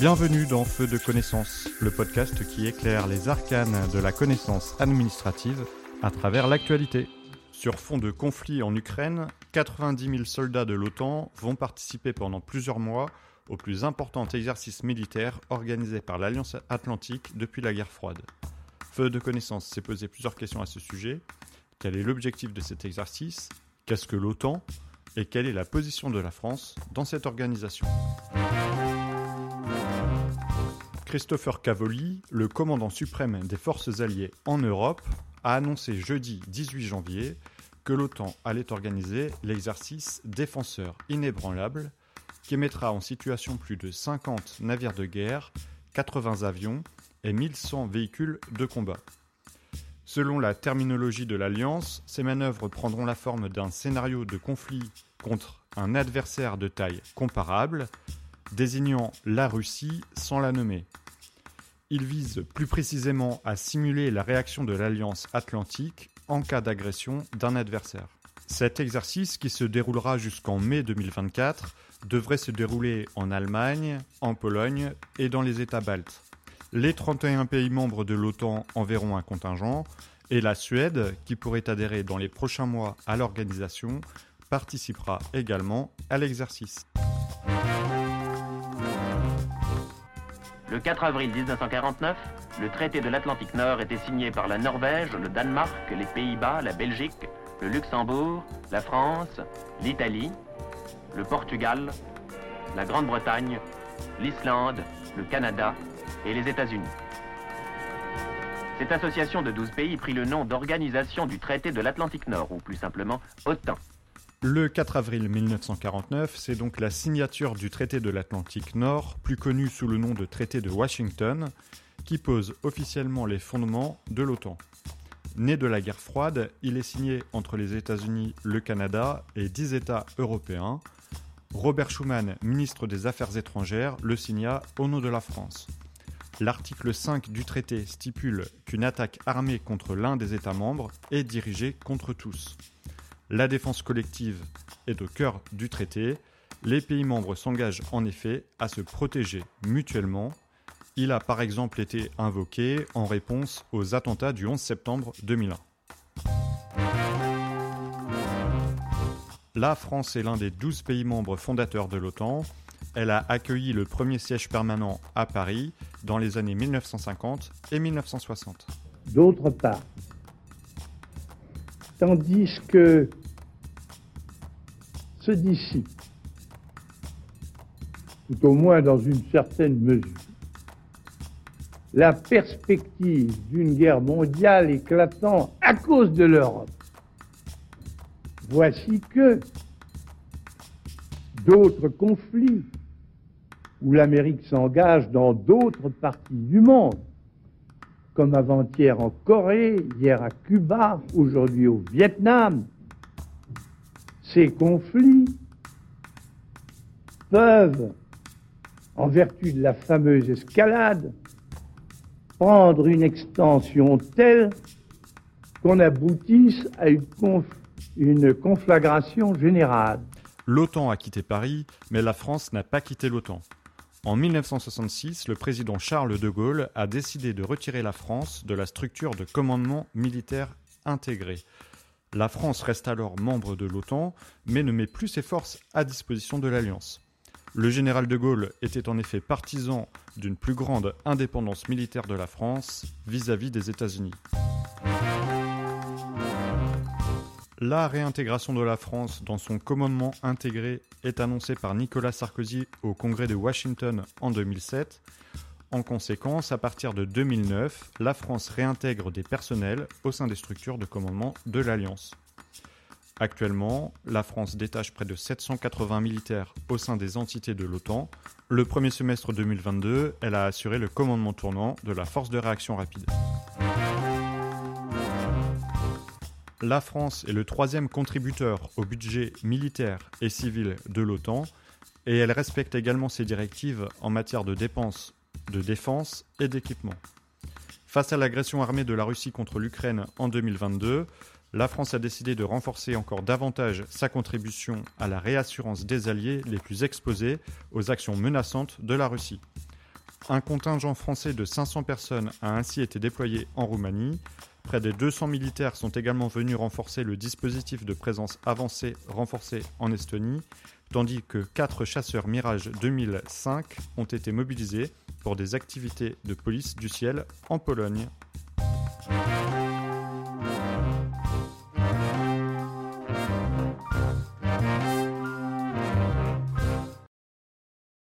Bienvenue dans Feu de connaissance, le podcast qui éclaire les arcanes de la connaissance administrative à travers l'actualité. Sur fond de conflit en Ukraine, 90 000 soldats de l'OTAN vont participer pendant plusieurs mois au plus important exercice militaire organisé par l'Alliance Atlantique depuis la guerre froide. Feu de connaissance s'est posé plusieurs questions à ce sujet. Quel est l'objectif de cet exercice? Qu'est-ce que l'OTAN? Et quelle est la position de la France dans cette organisation? Christopher Cavoli, le commandant suprême des forces alliées en Europe, a annoncé jeudi 18 janvier que l'OTAN allait organiser l'exercice Défenseur inébranlable qui mettra en situation plus de 50 navires de guerre, 80 avions et 1100 véhicules de combat. Selon la terminologie de l'Alliance, ces manœuvres prendront la forme d'un scénario de conflit contre un adversaire de taille comparable, désignant la Russie sans la nommer. Il vise plus précisément à simuler la réaction de l'Alliance atlantique en cas d'agression d'un adversaire. Cet exercice, qui se déroulera jusqu'en mai 2024, devrait se dérouler en Allemagne, en Pologne et dans les États baltes. Les 31 pays membres de l'OTAN enverront un contingent, et la Suède, qui pourrait adhérer dans les prochains mois à l'organisation, participera également à l'exercice. Le 4 avril 1949, le traité de l'Atlantique Nord était signé par la Norvège, le Danemark, les Pays-Bas, la Belgique, le Luxembourg, la France, l'Italie, le Portugal, la Grande-Bretagne, l'Islande, le Canada et les États-Unis. Cette association de 12 pays prit le nom d'Organisation du traité de l'Atlantique Nord, ou plus simplement OTAN. Le 4 avril 1949, c'est donc la signature du traité de l'Atlantique Nord, plus connu sous le nom de traité de Washington, qui pose officiellement les fondements de l'OTAN. Né de la guerre froide, il est signé entre les États-Unis, le Canada et dix États européens. Robert Schuman, ministre des Affaires étrangères, le signa au nom de la France. L'article 5 du traité stipule qu'une attaque armée contre l'un des États membres est dirigée contre tous. La défense collective est au cœur du traité. Les pays membres s'engagent en effet à se protéger mutuellement. Il a par exemple été invoqué en réponse aux attentats du 11 septembre 2001. La France est l'un des 12 pays membres fondateurs de l'OTAN. Elle a accueilli le premier siège permanent à Paris dans les années 1950 et 1960. D'autre part, tandis que dissipe, tout au moins dans une certaine mesure, la perspective d'une guerre mondiale éclatant à cause de l'Europe. Voici que d'autres conflits où l'Amérique s'engage dans d'autres parties du monde, comme avant-hier en Corée, hier à Cuba, aujourd'hui au Vietnam, ces conflits peuvent, en vertu de la fameuse escalade, prendre une extension telle qu'on aboutisse à une, conflagration générale. L'OTAN a quitté Paris, mais la France n'a pas quitté l'OTAN. En 1966, le président Charles de Gaulle a décidé de retirer la France de la structure de commandement militaire intégré. La France reste alors membre de l'OTAN, mais ne met plus ses forces à disposition de l'Alliance. Le général de Gaulle était en effet partisan d'une plus grande indépendance militaire de la France vis-à-vis des États-Unis. La réintégration de la France dans son commandement intégré est annoncée par Nicolas Sarkozy au Congrès de Washington en 2007. En conséquence, à partir de 2009, la France réintègre des personnels au sein des structures de commandement de l'Alliance. Actuellement, la France détache près de 780 militaires au sein des entités de l'OTAN. Le premier semestre 2022, elle a assuré le commandement tournant de la force de réaction rapide. La France est le troisième contributeur au budget militaire et civil de l'OTAN et elle respecte également ses directives en matière de dépenses de défense et d'équipement. Face à l'agression armée de la Russie contre l'Ukraine en 2022, la France a décidé de renforcer encore davantage sa contribution à la réassurance des alliés les plus exposés aux actions menaçantes de la Russie. Un contingent français de 500 personnes a ainsi été déployé en Roumanie. Près de 200 militaires sont également venus renforcer le dispositif de présence avancée renforcé en Estonie, tandis que 4 chasseurs Mirage 2005 ont été mobilisés pour des activités de police du ciel en Pologne.